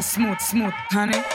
smooth, smooth, honey?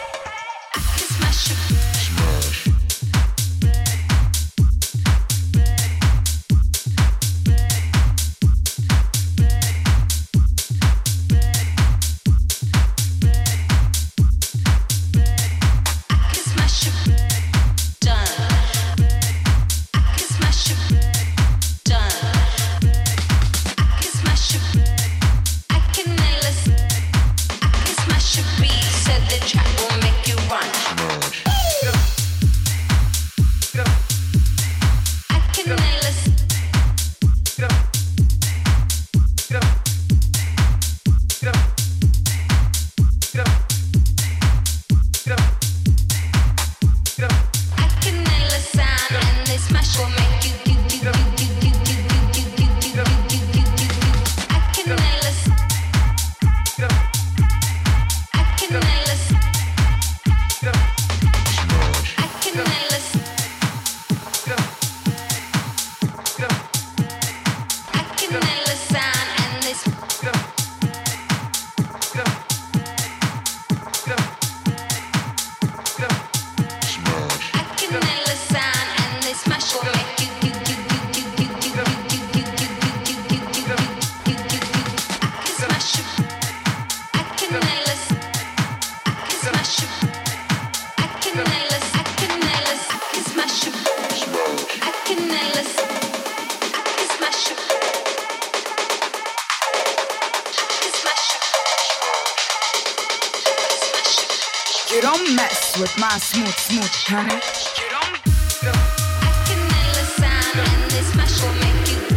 with my smooth, smooth honey. You don't go. I can endless sound and this mash will make you.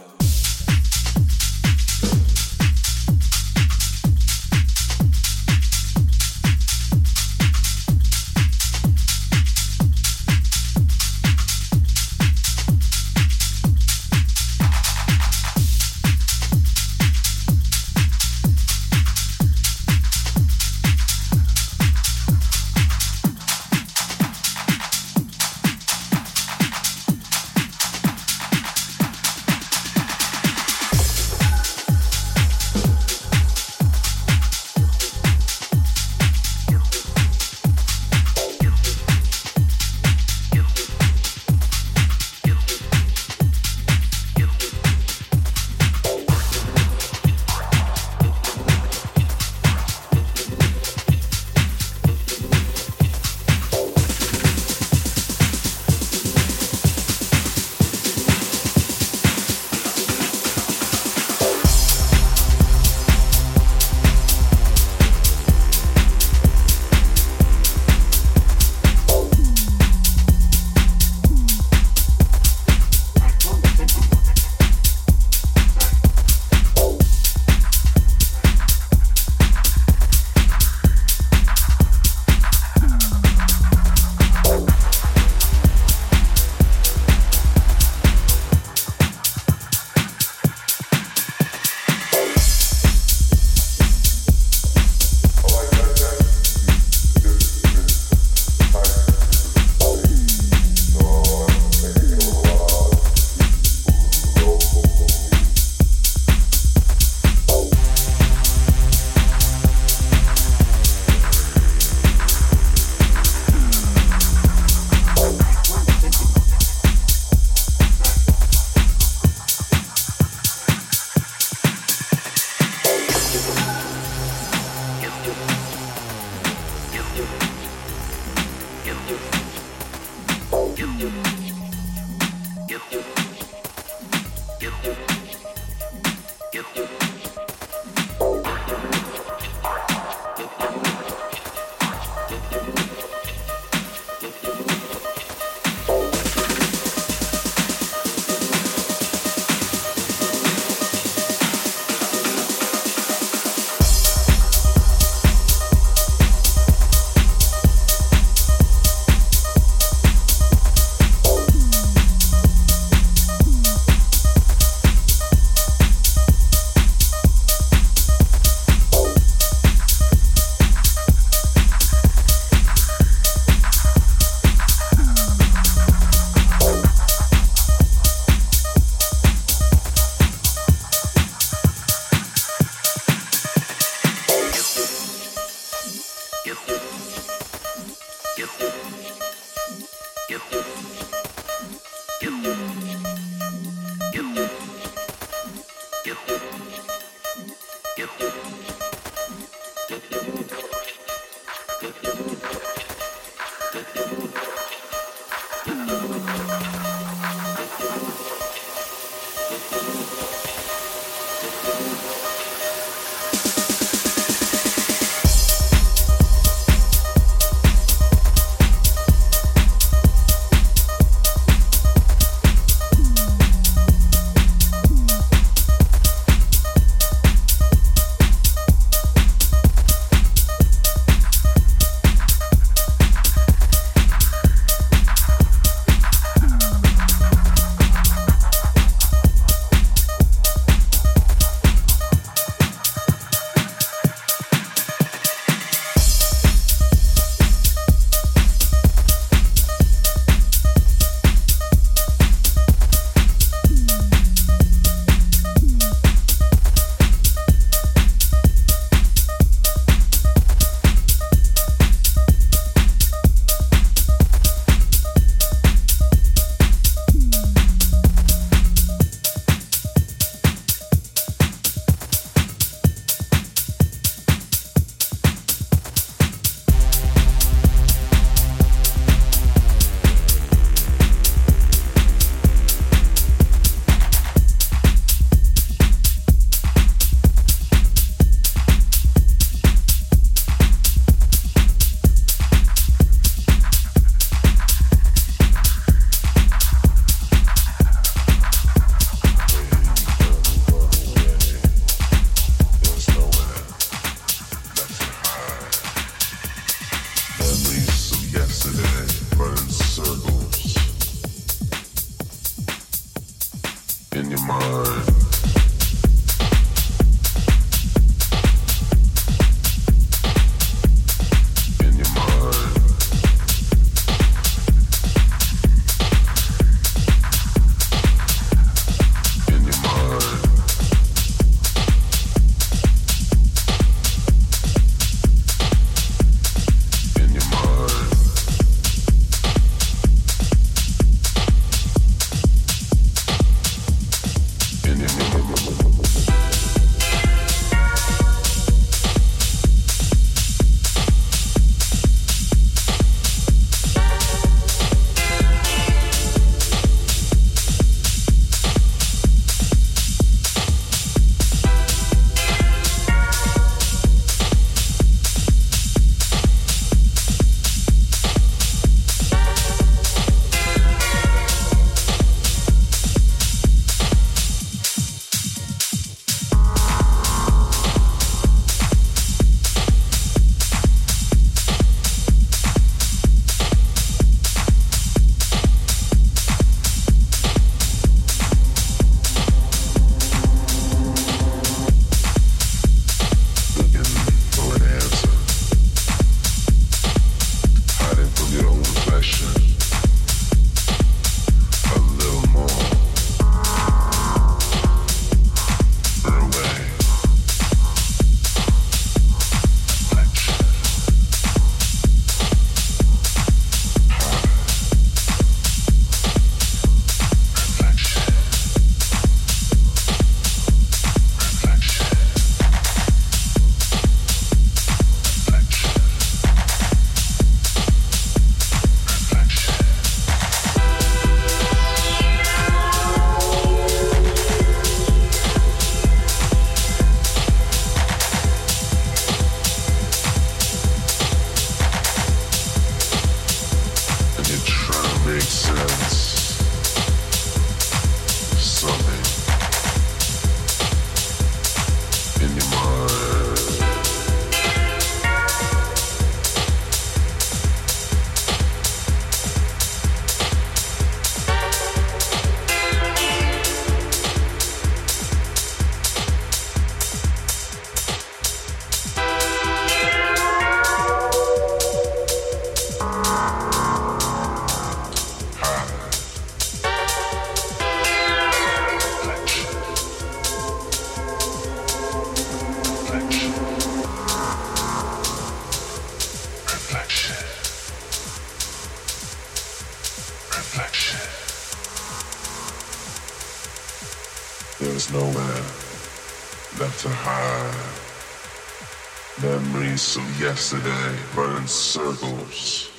yesterday in circles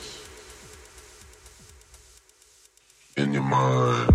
in your mind.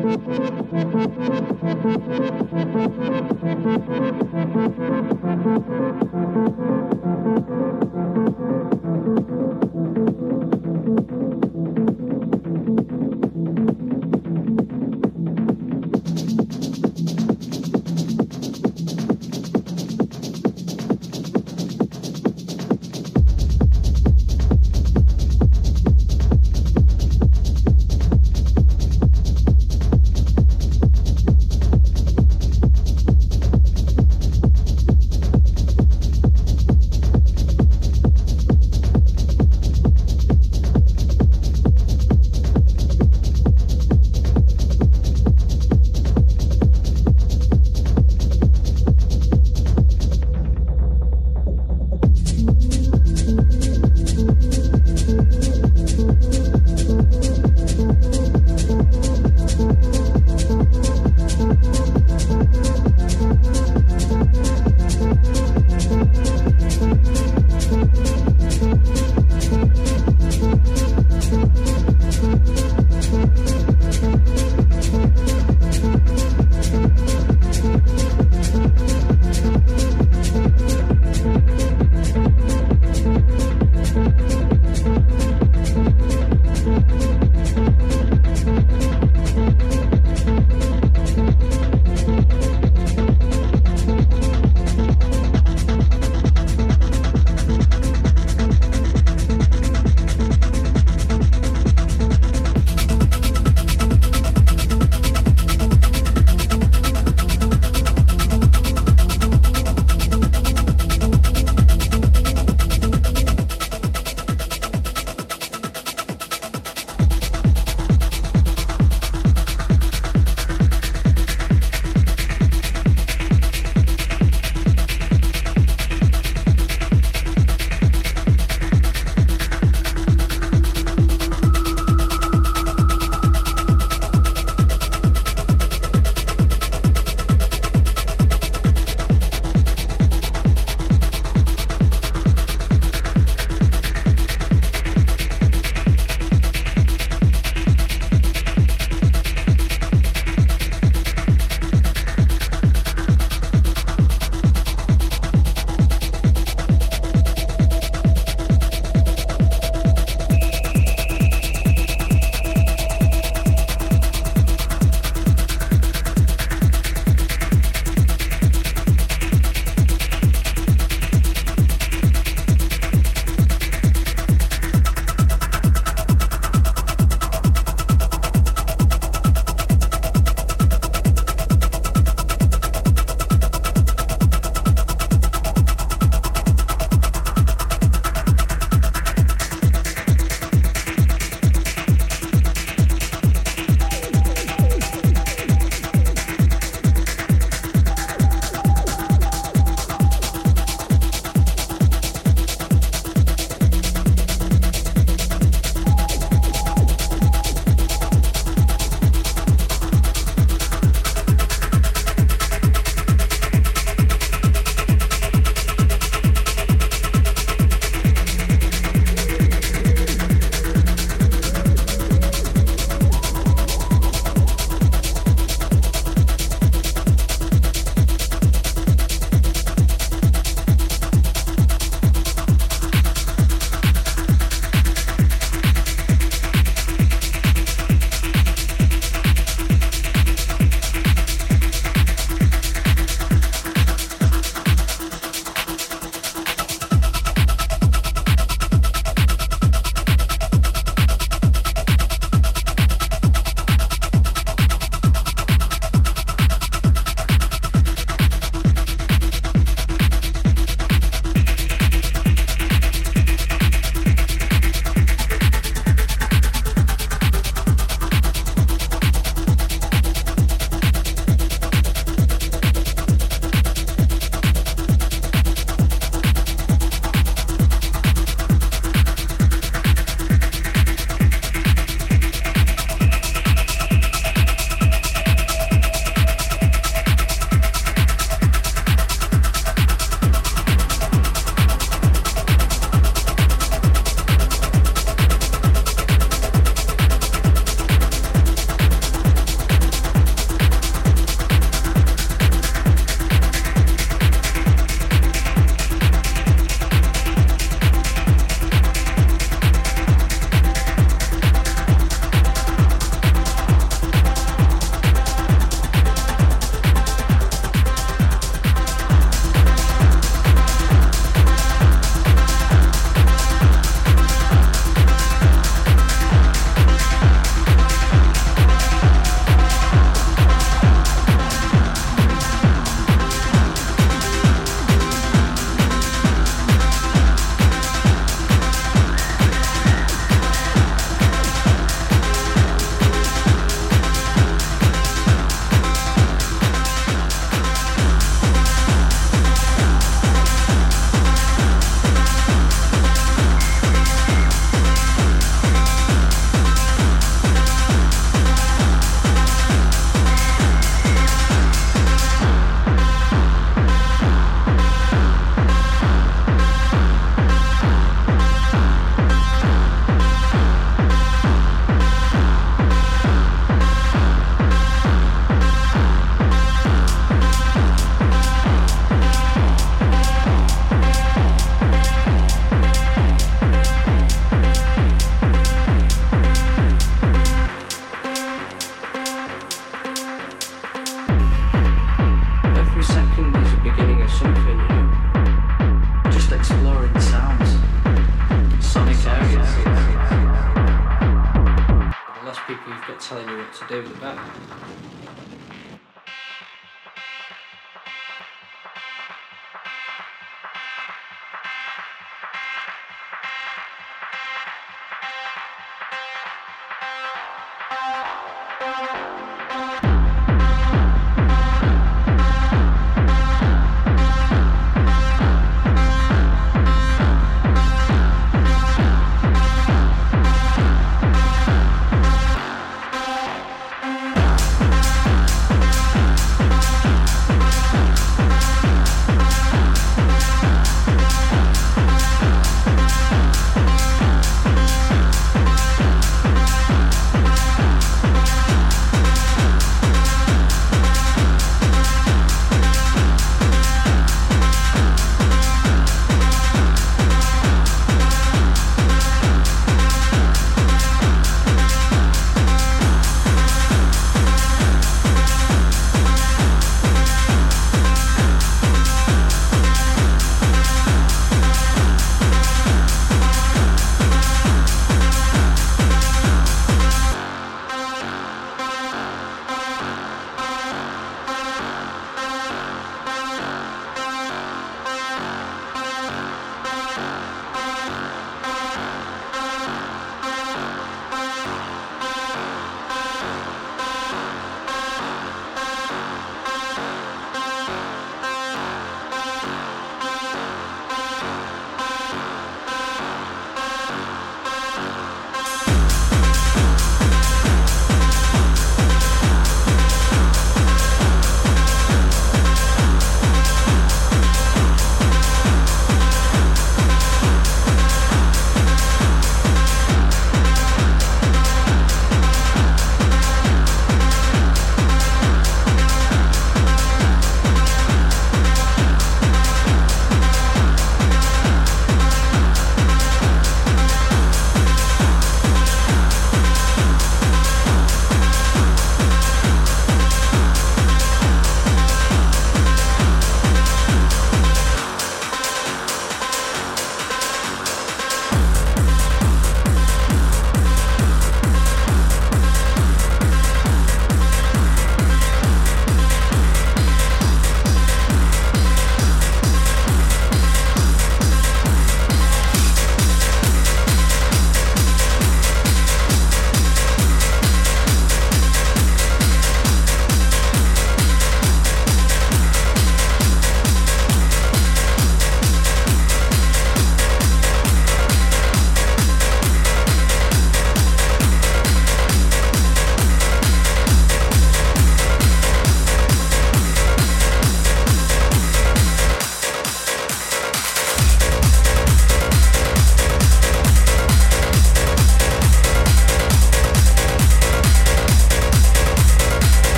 Thank you.